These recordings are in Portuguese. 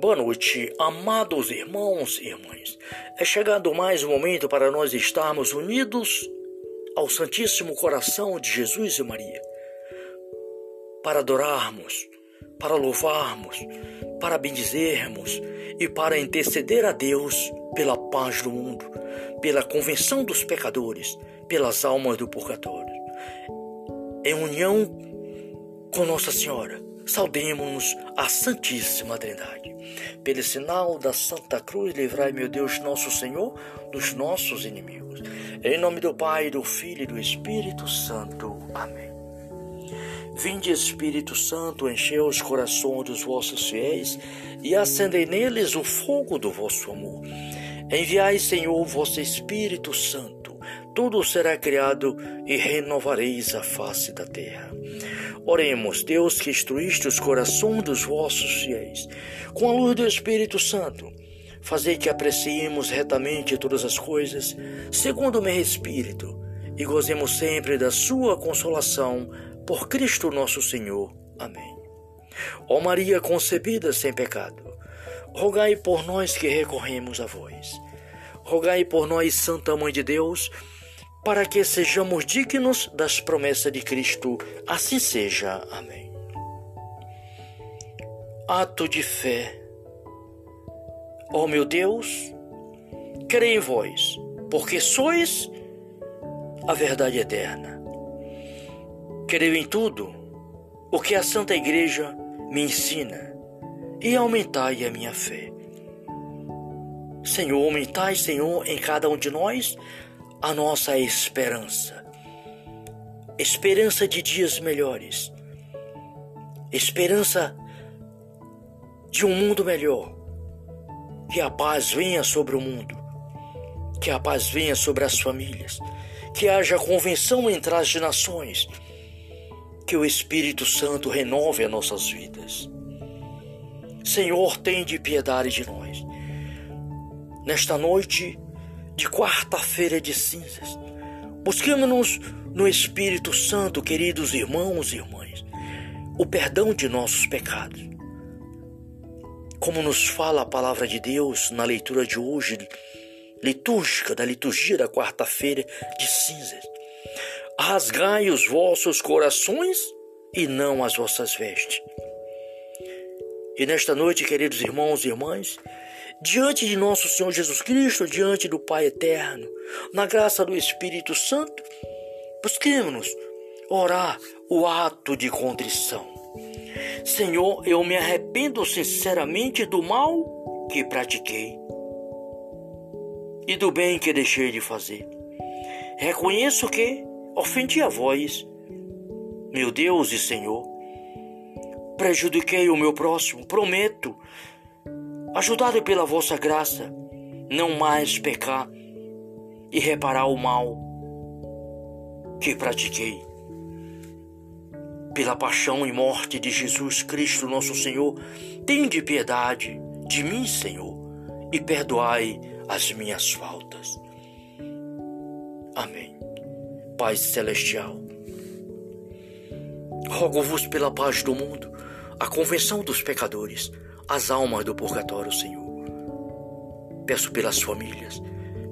Boa noite, amados irmãos e irmãs. É chegado mais um momento para nós estarmos unidos ao Santíssimo Coração de Jesus e Maria, para adorarmos, para louvarmos, para bendizermos e para interceder a Deus pela paz do mundo, pela convenção dos pecadores, pelas almas do purgatório. Em união com Nossa Senhora, saudemos a Santíssima Trindade. Pelo sinal da Santa Cruz, livrai, meu Deus, nosso Senhor, dos nossos inimigos. Em nome do Pai, do Filho e do Espírito Santo. Amém. Vinde, Espírito Santo, enchei os corações dos vossos fiéis e acendei neles o fogo do vosso amor. Enviai, Senhor, o vosso Espírito Santo, tudo será criado e renovareis a face da terra. Oremos, Deus, que instruíste os corações dos vossos fiéis, com a luz do Espírito Santo, fazei que apreciemos retamente todas as coisas, segundo o meu Espírito, e gozemos sempre da sua consolação, por Cristo nosso Senhor. Amém. Ó Maria concebida sem pecado, rogai por nós que recorremos a vós. Rogai por nós, Santa Mãe de Deus, para que sejamos dignos das promessas de Cristo. Assim seja. Amém. Ato de fé. Ó meu Deus, creio em vós, porque sois a verdade eterna. Creio em tudo o que a Santa Igreja me ensina e aumentai a minha fé. Senhor, aumentai, Senhor, em cada um de nós a nossa esperança. Esperança de dias melhores. Esperança de um mundo melhor. Que a paz venha sobre o mundo. Que a paz venha sobre as famílias. Que haja convenção entre as nações. Que o Espírito Santo renove as nossas vidas. Senhor, tem de piedade de nós. Nesta noite, de quarta-feira de cinzas. Busquemos-nos no Espírito Santo, queridos irmãos e irmãs, o perdão de nossos pecados. Como nos fala a palavra de Deus na leitura de hoje, litúrgica, da liturgia da quarta-feira de cinzas. Rasgai os vossos corações e não as vossas vestes. E nesta noite, queridos irmãos e irmãs, diante de nosso Senhor Jesus Cristo, diante do Pai eterno, na graça do Espírito Santo, busquemos orar o ato de contrição. Senhor, eu me arrependo sinceramente do mal que pratiquei e do bem que deixei de fazer. Reconheço que ofendi a vós, meu Deus e Senhor. Prejudiquei o meu próximo, prometo ajudado pela vossa graça, não mais pecar e reparar o mal que pratiquei. Pela paixão e morte de Jesus Cristo, nosso Senhor, tende piedade de mim, Senhor, e perdoai as minhas faltas. Amém. Pai Celestial, rogo-vos pela paz do mundo, a convenção dos pecadores, as almas do purgatório, Senhor. Peço pelas famílias,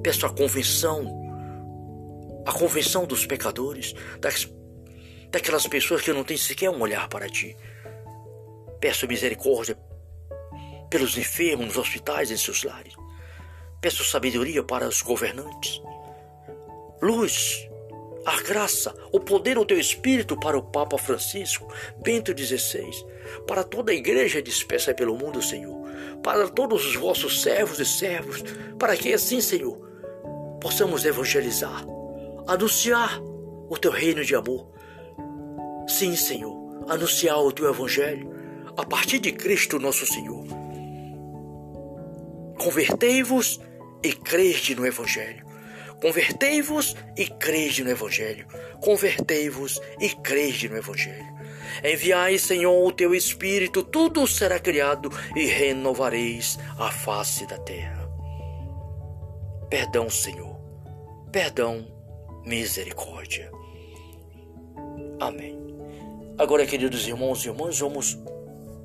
peço a convenção, a convenção dos pecadores, das, daquelas pessoas que não têm sequer um olhar para ti. Peço misericórdia pelos enfermos nos hospitais e em seus lares. Peço sabedoria para os governantes. Luz a graça, o poder do teu Espírito para o Papa Francisco, Bento XVI, para toda a igreja dispersa pelo mundo, Senhor, para todos os vossos servos e servos, para que assim, Senhor, possamos evangelizar, anunciar o teu reino de amor. Sim, Senhor, anunciar o teu evangelho a partir de Cristo nosso Senhor. Convertei-vos e crede no evangelho. Convertei-vos e crede no Evangelho. Convertei-vos e crede no Evangelho. Enviai, Senhor, o teu Espírito, tudo será criado e renovareis a face da terra. Perdão, Senhor. Perdão, misericórdia. Amém. Agora, queridos irmãos e irmãs, vamos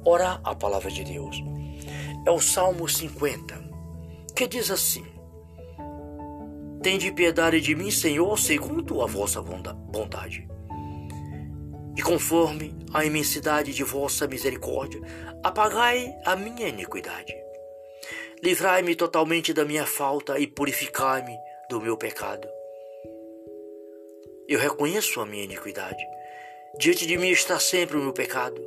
orar a palavra de Deus. é o Salmo 50, que diz assim: Tende piedade de mim, Senhor, segundo a vossa bondade. E conforme a imensidade de vossa misericórdia, apagai a minha iniquidade. Livrai-me totalmente da minha falta e purificai-me do meu pecado. Eu reconheço a minha iniquidade. Diante de mim está sempre o meu pecado.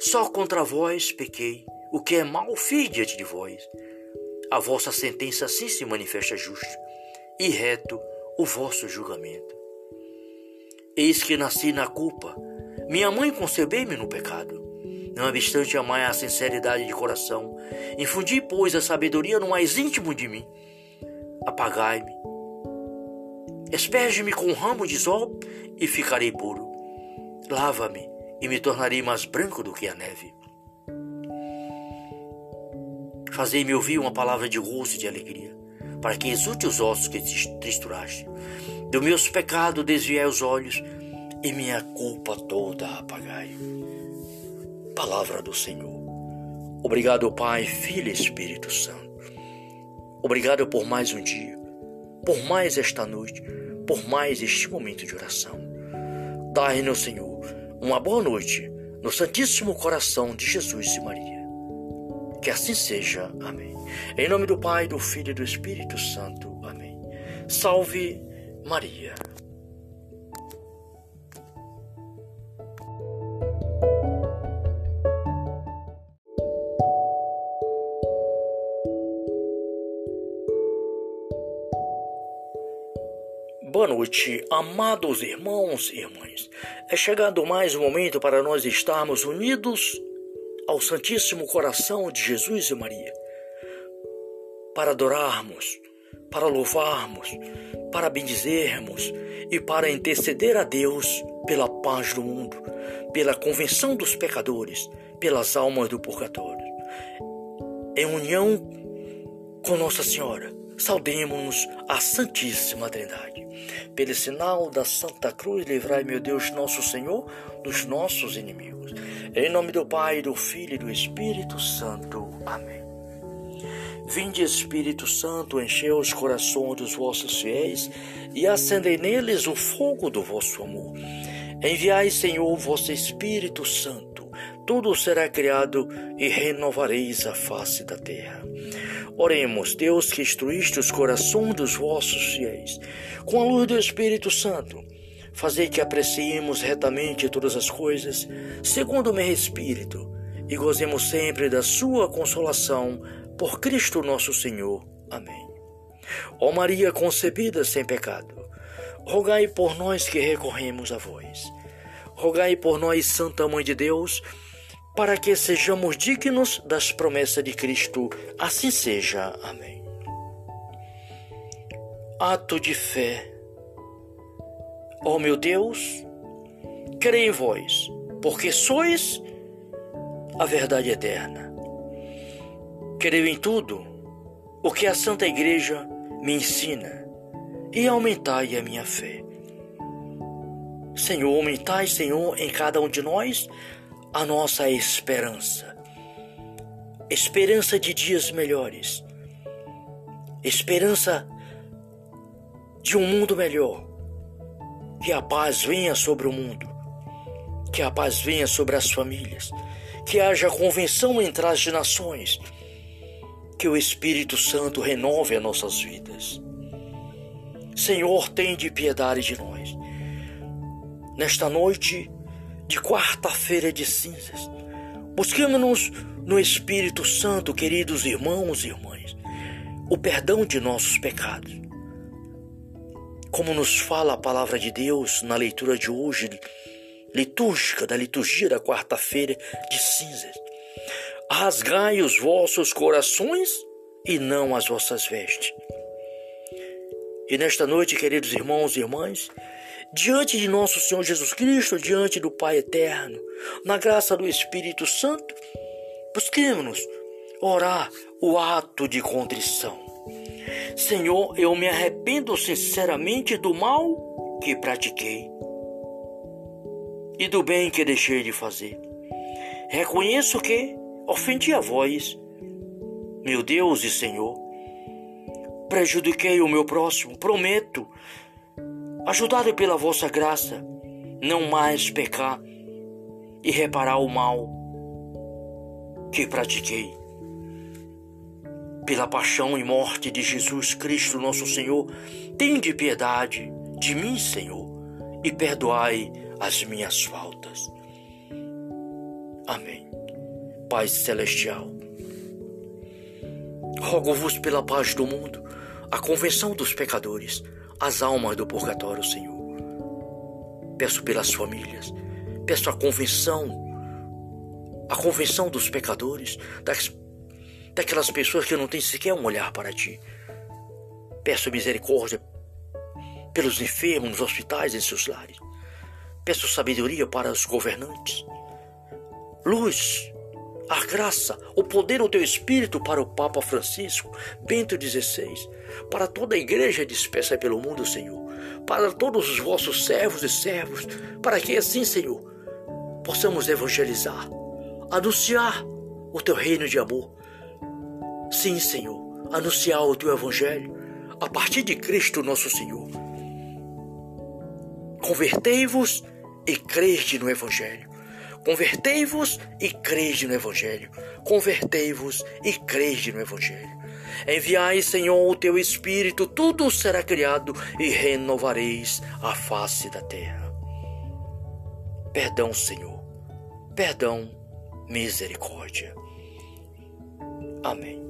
Só contra vós pequei. O que é mal fiz diante de vós. A vossa sentença assim se manifesta justa, e reto o vosso julgamento. Eis que nasci na culpa. Minha mãe concebeu-me no pecado. Não obstante amar a sinceridade de coração, infundi, pois, a sabedoria no mais íntimo de mim. Apagai-me. Esperge-me com um ramo de sol e ficarei puro. Lava-me e me tornarei mais branco do que a neve. Fazei-me ouvir uma palavra de gozo e de alegria, para que exulte os ossos que tristuraste. Do meus pecados desviai os olhos e minha culpa toda apagai. Palavra do Senhor. Obrigado, Pai, Filho e Espírito Santo. Obrigado por mais um dia, por mais esta noite, por mais este momento de oração. Dai-nos, Senhor, uma boa noite no Santíssimo Coração de Jesus e Maria. Que assim seja. Amém. Em nome do Pai, do Filho e do Espírito Santo. Amém. Salve Maria. Boa noite, amados irmãos e irmãs. É chegado mais um momento para nós estarmos unidos ao Santíssimo Coração de Jesus e Maria, para adorarmos, para louvarmos, para bendizermos e para interceder a Deus pela paz do mundo, pela convenção dos pecadores, pelas almas do purgatório. Em união com Nossa Senhora, saudemos a Santíssima Trindade. Pelo sinal da Santa Cruz, livrai, meu Deus, nosso Senhor, dos nossos inimigos. Em nome do Pai, do Filho e do Espírito Santo. Amém. Vinde, Espírito Santo, enchei os corações dos vossos fiéis e acendei neles o fogo do vosso amor. Enviai, Senhor, vosso Espírito Santo, tudo será criado e renovareis a face da terra. Oremos, Deus que instruíste os corações dos vossos fiéis, com a luz do Espírito Santo, fazei que apreciemos retamente todas as coisas, segundo o meu Espírito, e gozemos sempre da sua consolação, por Cristo nosso Senhor. Amém. Ó Maria concebida sem pecado, rogai por nós que recorremos a vós. Rogai por nós, Santa Mãe de Deus, para que sejamos dignos das promessas de Cristo. Assim seja. Amém. Ato de fé. Ó oh, meu Deus, creio em vós, porque sois a verdade eterna. Creio em tudo o que a Santa Igreja me ensina e aumentai a minha fé. Senhor, aumentai, Senhor, em cada um de nós a nossa esperança. Esperança de dias melhores. Esperança de um mundo melhor. Que a paz venha sobre o mundo. Que a paz venha sobre as famílias. Que haja convenção entre as nações. Que o Espírito Santo renove as nossas vidas. Senhor, tem de piedade de nós. Nesta noite, de quarta-feira de cinzas. Busquemos-nos no Espírito Santo, queridos irmãos e irmãs, o perdão de nossos pecados. Como nos fala a palavra de Deus na leitura de hoje, litúrgica, da liturgia da quarta-feira de cinzas. Rasgai os vossos corações e não as vossas vestes. E nesta noite, queridos irmãos e irmãs, diante de nosso Senhor Jesus Cristo, diante do Pai eterno, na graça do Espírito Santo, busquemos orar o ato de contrição. Senhor, eu me arrependo sinceramente do mal que pratiquei e do bem que deixei de fazer. Reconheço que ofendi a vós meu Deus e Senhor. Prejudiquei o meu próximo, prometo, ajudado pela vossa graça, não mais pecar e reparar o mal que pratiquei. Pela paixão e morte de Jesus Cristo, nosso Senhor, tende piedade de mim, Senhor, e perdoai as minhas faltas. Amém. Pai Celestial, rogo-vos pela paz do mundo, a convenção dos pecadores, as almas do purgatório, Senhor. Peço pelas famílias, peço a convenção, a convenção dos pecadores, das, daquelas pessoas que não têm sequer um olhar para ti. Peço misericórdia pelos enfermos nos hospitais e em seus lares. Peço sabedoria para os governantes. Luz, a graça, o poder do teu Espírito para o Papa Francisco, Bento XVI, para toda a igreja dispersa pelo mundo, Senhor, para todos os vossos servos e servos, para que assim, Senhor, possamos evangelizar, anunciar o teu reino de amor. Sim, Senhor, anunciar o teu evangelho a partir de Cristo nosso Senhor. Convertei-vos e crede no Evangelho. Convertei-vos e crede no Evangelho. Convertei-vos e crede no Evangelho. Enviai, Senhor, o teu Espírito, tudo será criado e renovareis a face da terra. Perdão, Senhor. Perdão, misericórdia. Amém.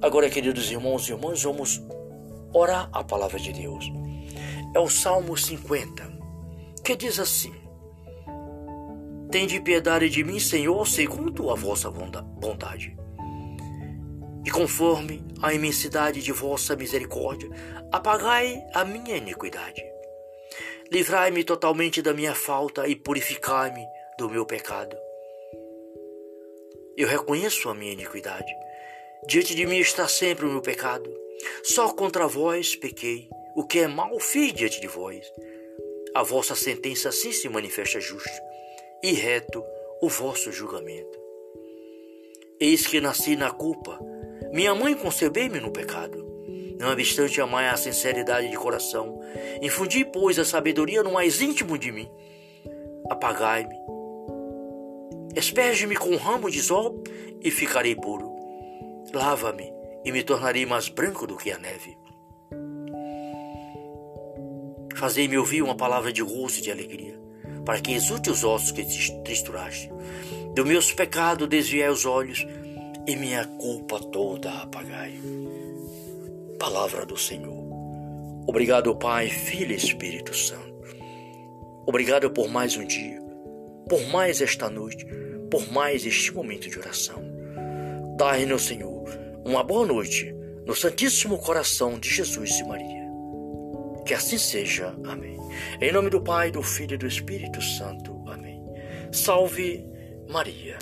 Agora, queridos irmãos e irmãs, vamos orar a palavra de Deus. É o Salmo 50 que diz assim: Tende piedade de mim, Senhor, segundo a vossa bondade. E conforme a imensidade de vossa misericórdia, apagai a minha iniquidade. Livrai-me totalmente da minha falta e purificai-me do meu pecado. Eu reconheço a minha iniquidade. Diante de mim está sempre o meu pecado. Só contra vós pequei. O que é mal fiz diante de vós a vossa sentença assim se manifesta justa, e reto o vosso julgamento. Eis que nasci na culpa, minha mãe concebeu-me no pecado. Não obstante amar a sinceridade de coração, infundi, pois, a sabedoria no mais íntimo de mim. Apagai-me, esperge-me com um ramo de sol e ficarei puro. Lava-me e me tornarei mais branco do que a neve. Fazei-me ouvir uma palavra de gozo e de alegria, para que exulte os ossos que tristuraste. Do meus pecados desviai os olhos, e minha culpa toda apagai. Palavra do Senhor. Obrigado, Pai, Filho e Espírito Santo. Obrigado por mais um dia, por mais esta noite, por mais este momento de oração. Dai-nos, Senhor, uma boa noite no Santíssimo Coração de Jesus e Maria. Que assim seja. Amém. Em nome do Pai, do Filho e do Espírito Santo. Amém. Salve Maria.